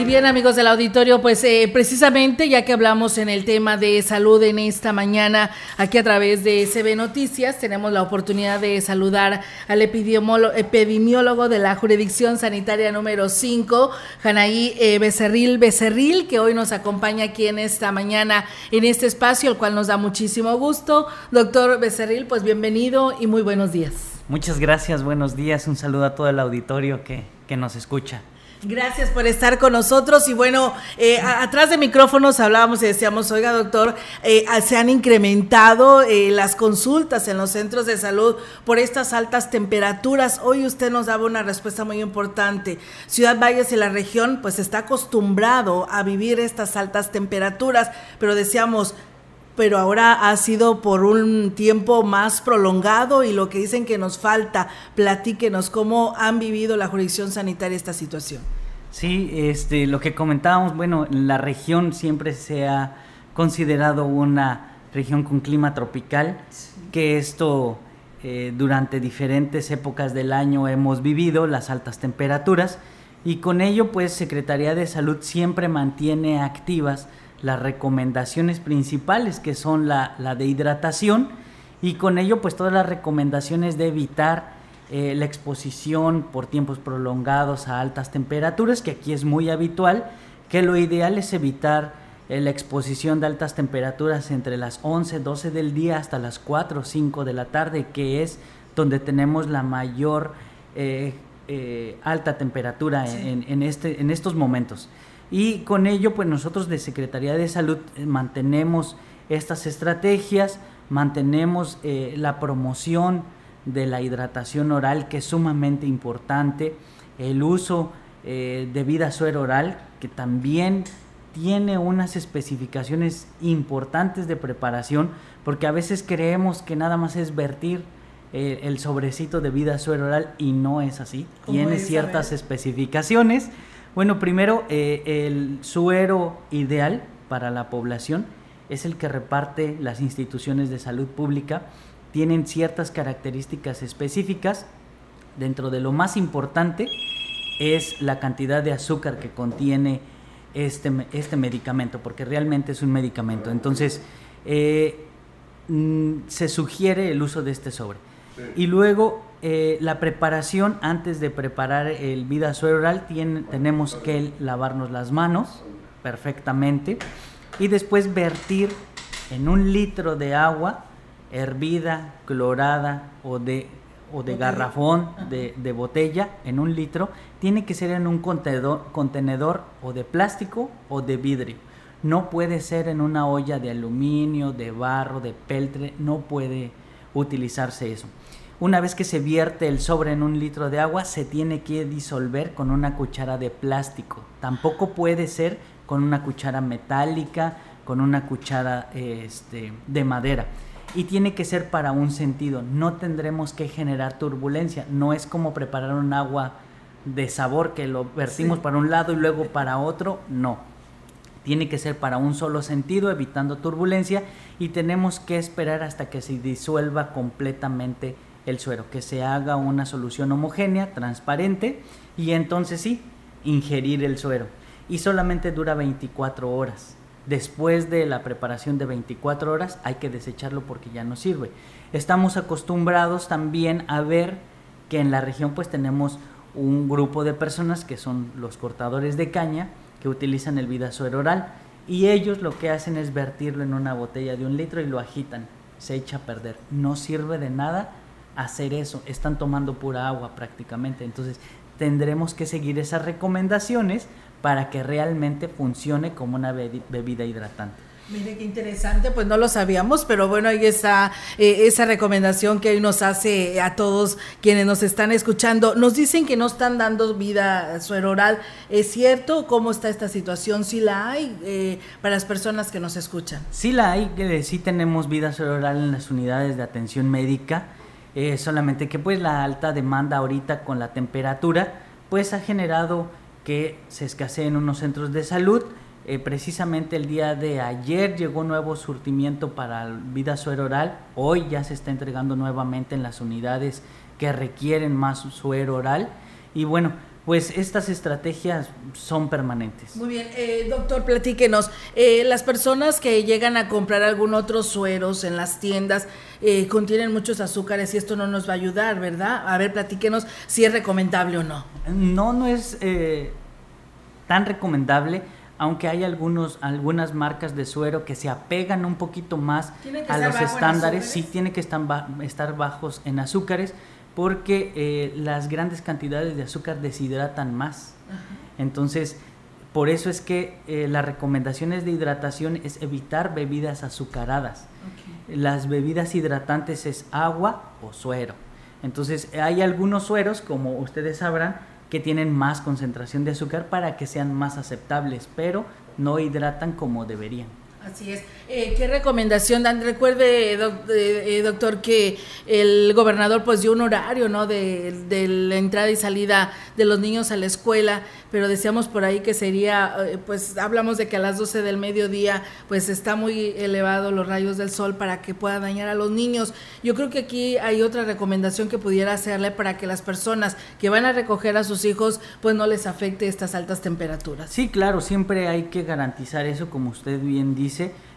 Y bien amigos del auditorio, pues eh, precisamente ya que hablamos en el tema de salud en esta mañana, aquí a través de CB Noticias, tenemos la oportunidad de saludar al epidemiólogo de la jurisdicción sanitaria número 5, Janaí eh, Becerril Becerril, que hoy nos acompaña aquí en esta mañana en este espacio, el cual nos da muchísimo gusto. Doctor Becerril, pues bienvenido y muy buenos días. Muchas gracias, buenos días, un saludo a todo el auditorio que, que nos escucha. Gracias por estar con nosotros y bueno, eh, atrás de micrófonos hablábamos y decíamos, oiga doctor, eh, se han incrementado eh, las consultas en los centros de salud por estas altas temperaturas. Hoy usted nos daba una respuesta muy importante. Ciudad Valles y la región pues está acostumbrado a vivir estas altas temperaturas, pero decíamos, pero ahora ha sido por un tiempo más prolongado y lo que dicen que nos falta, platíquenos cómo han vivido la jurisdicción sanitaria esta situación. Sí, este, lo que comentábamos, bueno, la región siempre se ha considerado una región con clima tropical, que esto eh, durante diferentes épocas del año hemos vivido, las altas temperaturas, y con ello pues Secretaría de Salud siempre mantiene activas las recomendaciones principales que son la, de hidratación y con ello pues todas las recomendaciones de evitar eh, la exposición por tiempos prolongados a altas temperaturas, que aquí es muy habitual, que lo ideal es evitar eh, la exposición de altas temperaturas entre las 11, 12 del día hasta las 4 o 5 de la tarde, que es donde tenemos la mayor eh, alta temperatura en, este, en estos momentos. Y con ello, pues nosotros de Secretaría de Salud mantenemos estas estrategias, mantenemos la promoción de la hidratación oral, que es sumamente importante, el uso eh, de vida suero oral, que también tiene unas especificaciones importantes de preparación, porque a veces creemos que nada más es vertir el sobrecito de vida suero oral y no es así, tiene ciertas especificaciones. Bueno, primero, eh, el suero ideal para la población es el que reparte las instituciones de salud pública. Tienen ciertas características específicas. Dentro de lo más importante es la cantidad de azúcar que contiene este, este medicamento, porque realmente es un medicamento. Entonces, eh, mm, se sugiere el uso de este sobre. Y luego eh, la preparación, antes de preparar el vida oral, tenemos que lavarnos las manos perfectamente y después vertir en un litro de agua hervida, clorada o de, o de garrafón, de, de, botella, en un litro, tiene que ser en un contenedor, contenedor o de plástico o de vidrio. No puede ser en una olla de aluminio, de barro, de peltre, no puede utilizarse eso. Una vez que se vierte el sobre en un litro de agua, se tiene que disolver con una cuchara de plástico. Tampoco puede ser con una cuchara metálica, con una cuchara este, de madera. Y tiene que ser para un sentido. No tendremos que generar turbulencia. No es como preparar un agua de sabor que lo vertimos para un lado y luego para otro. No. Tiene que ser para un solo sentido, evitando turbulencia. Y tenemos que esperar hasta que se disuelva completamente el suero, que se haga una solución homogénea, transparente, y entonces sí, ingerir el suero. Y solamente dura 24 horas. Después de la preparación de 24 horas hay que desecharlo porque ya no sirve. Estamos acostumbrados también a ver que en la región pues tenemos un grupo de personas que son los cortadores de caña que utilizan el vida suero oral y ellos lo que hacen es vertirlo en una botella de un litro y lo agitan, se echa a perder, no sirve de nada hacer eso, están tomando pura agua prácticamente. Entonces tendremos que seguir esas recomendaciones para que realmente funcione como una bebida hidratante. Mire qué interesante, pues no lo sabíamos, pero bueno, ahí está eh, esa recomendación que hoy nos hace a todos quienes nos están escuchando. Nos dicen que no están dando vida suero oral. ¿Es cierto? ¿Cómo está esta situación? ¿Sí la hay eh, para las personas que nos escuchan? Sí la hay, que sí tenemos vida suero oral en las unidades de atención médica eh, solamente que pues la alta demanda ahorita con la temperatura pues ha generado que se escaseen unos centros de salud eh, precisamente el día de ayer llegó nuevo surtimiento para vida suero oral. Hoy ya se está entregando nuevamente en las unidades que requieren más suero oral. Y bueno, pues estas estrategias son permanentes. Muy bien, eh, doctor, platíquenos. Eh, las personas que llegan a comprar algún otro sueros en las tiendas eh, contienen muchos azúcares y esto no nos va a ayudar, ¿verdad? A ver, platíquenos si es recomendable o no. No, no es tan recomendable aunque hay algunos, algunas marcas de suero que se apegan un poquito más a los estándares, sí tiene que estar, estar bajos en azúcares, porque eh, las grandes cantidades de azúcar deshidratan más. Entonces, por eso es que eh, las recomendaciones de hidratación es evitar bebidas azucaradas. Las bebidas hidratantes es agua o suero. Entonces, hay algunos sueros, como ustedes sabrán, que tienen más concentración de azúcar para que sean más aceptables, pero no hidratan como deberían. Así es. Eh, ¿Qué recomendación dan? Recuerde, eh, eh, doctor, que el gobernador pues dio un horario, ¿no? De, la entrada y salida de los niños a la escuela, pero decíamos por ahí que sería, pues hablamos de que a las 12 del mediodía pues está muy elevado los rayos del sol para que pueda dañar a los niños. Yo creo que aquí hay otra recomendación que pudiera hacerle para que las personas que van a recoger a sus hijos pues no les afecte estas altas temperaturas. Sí, claro, siempre hay que garantizar eso, como usted bien dice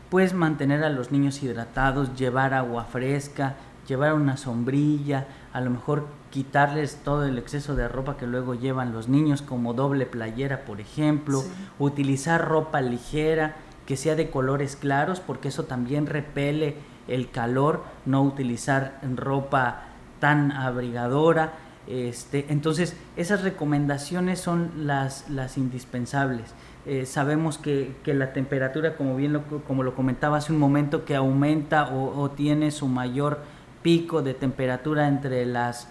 Puedes mantener a los niños hidratados, llevar agua fresca, llevar una sombrilla, a lo mejor quitarles todo el exceso de ropa que luego llevan los niños, como doble playera, por ejemplo, utilizar ropa ligera, que sea de colores claros, porque eso también repele el calor, no utilizar ropa tan abrigadora. Este, entonces, esas recomendaciones son las, las indispensables. Eh, sabemos que, la temperatura, como bien lo, como lo comentaba hace un momento, que aumenta o, tiene su mayor pico de temperatura entre las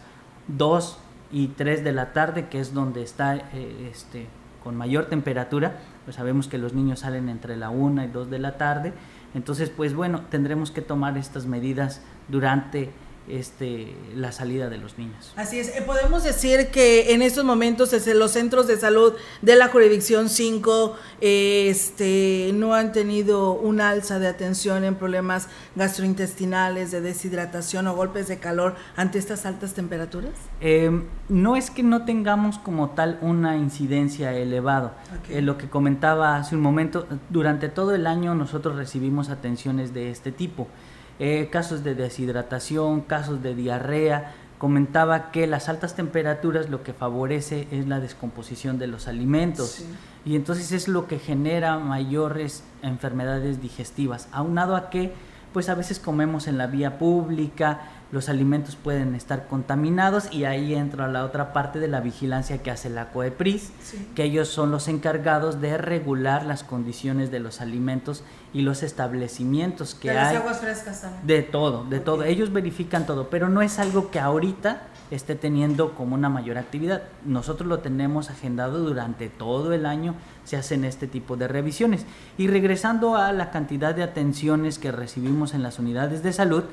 2 y 3 de la tarde, que es donde está eh, este, con mayor temperatura, pues sabemos que los niños salen entre la 1 y 2 de la tarde, entonces pues bueno, tendremos que tomar estas medidas durante este, la salida de los niños. Así es, eh, podemos decir que en estos momentos los centros de salud de la jurisdicción 5 este, no han tenido un alza de atención en problemas gastrointestinales, de deshidratación o golpes de calor ante estas altas temperaturas. Em, no es que no tengamos como tal una incidencia elevada. Eh, lo que comentaba hace un momento, durante todo el año nosotros recibimos atenciones de este tipo. Eh, casos de deshidratación, casos de diarrea. Comentaba que las altas temperaturas lo que favorece es la descomposición de los alimentos. Y entonces es lo que genera mayores enfermedades digestivas, aunado a que pues a veces comemos en la vía pública, los alimentos pueden estar contaminados y ahí entra la otra parte de la vigilancia que hace la COEPRIS, que ellos son los encargados de regular las condiciones de los alimentos y los establecimientos que hay. aguas frescas también. De todo, de todo. Ellos verifican todo, pero no es algo que ahorita esté teniendo como una mayor actividad. Nosotros lo tenemos agendado durante todo el año, se hacen este tipo de revisiones. Y regresando a la cantidad de atenciones que recibimos en las unidades de salud,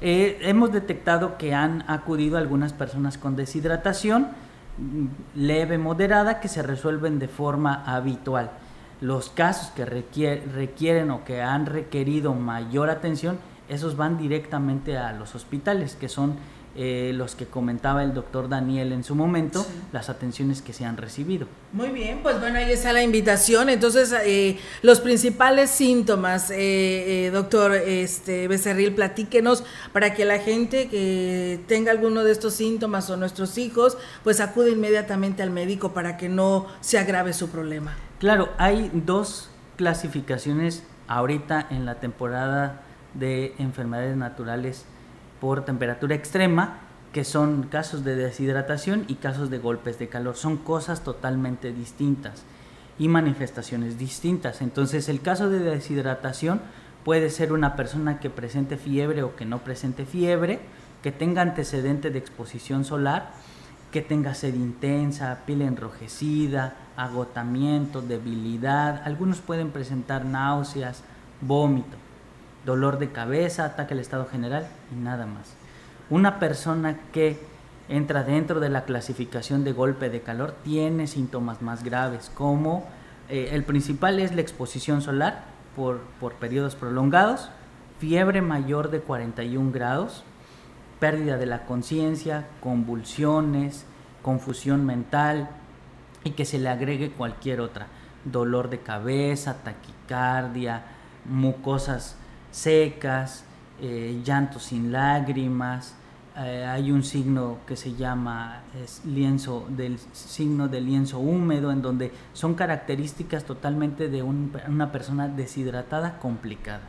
eh, hemos detectado que han acudido algunas personas con deshidratación mm, leve, moderada, que se resuelven de forma habitual. Los casos que requieren o que han requerido mayor atención, esos van directamente a los hospitales, que son eh, los que comentaba el doctor Daniel en su momento, las atenciones que se han recibido. Muy bien, pues bueno, ahí está la invitación. Entonces, eh, los principales síntomas, eh, doctor este, Becerril, platíquenos para que la gente que tenga alguno de estos síntomas o nuestros hijos, pues acude inmediatamente al médico para que no se agrave su problema. Claro, hay dos clasificaciones ahorita en la temporada de enfermedades naturales por temperatura extrema, que son casos de deshidratación y casos de golpes de calor. Son cosas totalmente distintas y manifestaciones distintas. Entonces el caso de deshidratación puede ser una persona que presente fiebre o que no presente fiebre, que tenga antecedente de exposición solar, que tenga sed intensa, piel enrojecida, agotamiento, debilidad. Algunos pueden presentar náuseas, vómito dolor de cabeza, ataque al estado general y nada más. Una persona que entra dentro de la clasificación de golpe de calor tiene síntomas más graves como Eh, el principal es la exposición solar por, por periodos prolongados, fiebre mayor de 41 grados, pérdida de la conciencia, convulsiones, confusión mental y que se le agregue cualquier otra, dolor de cabeza, taquicardia, mucosas secas, eh, llanto sin lágrimas, eh, hay un signo que se llama lienzo del signo de lienzo húmedo en donde son características totalmente de una persona deshidratada complicada.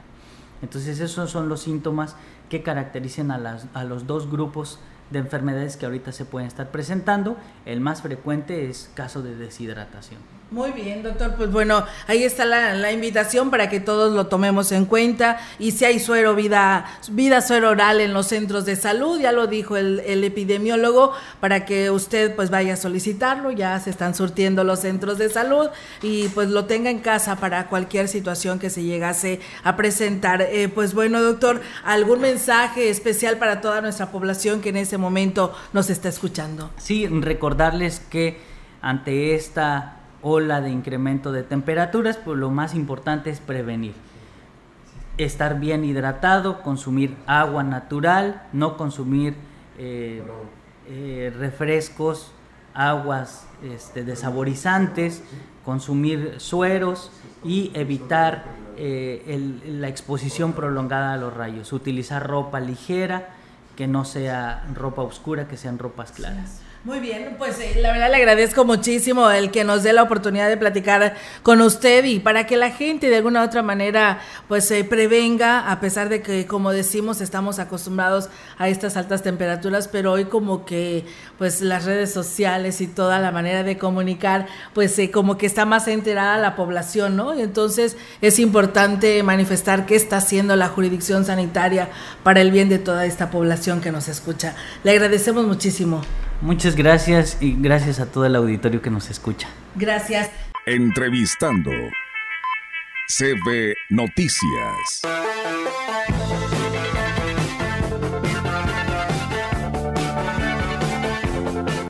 Entonces esos son los síntomas que caracterizan a, las, a los dos grupos de enfermedades que ahorita se pueden estar presentando. El más frecuente es caso de deshidratación muy bien, doctor. Pues bueno, ahí está la, invitación para que todos lo tomemos en cuenta. Y si hay suero, vida, vida suero oral en los centros de salud, ya lo dijo el, epidemiólogo, para que usted pues vaya a solicitarlo. Ya se están surtiendo los centros de salud y pues lo tenga en casa para cualquier situación que se llegase a presentar. Eh, pues bueno, doctor, ¿algún mensaje especial para toda nuestra población que en ese momento nos está escuchando? Sí, recordarles que ante esta ola de incremento de temperaturas, pues lo más importante es prevenir. Estar bien hidratado, consumir agua natural, no consumir eh, eh, refrescos, aguas este, desaborizantes, consumir sueros y evitar eh, la exposición prolongada a los rayos. Utilizar ropa ligera, que no sea ropa oscura, que sean ropas claras. Muy bien, pues eh, la verdad le agradezco muchísimo el que nos dé la oportunidad de platicar con usted y para que la gente de alguna u otra manera pues se prevenga, a pesar de que como decimos estamos acostumbrados a estas altas temperaturas, pero hoy como que pues las redes sociales y toda la manera de comunicar pues eh, como que está más enterada la población, ¿no? Y entonces es importante manifestar qué está haciendo la jurisdicción sanitaria para el bien de toda esta población que nos escucha. Le agradecemos muchísimo. Muchas gracias y gracias a todo el auditorio que nos escucha. Gracias. Entrevistando CB Noticias.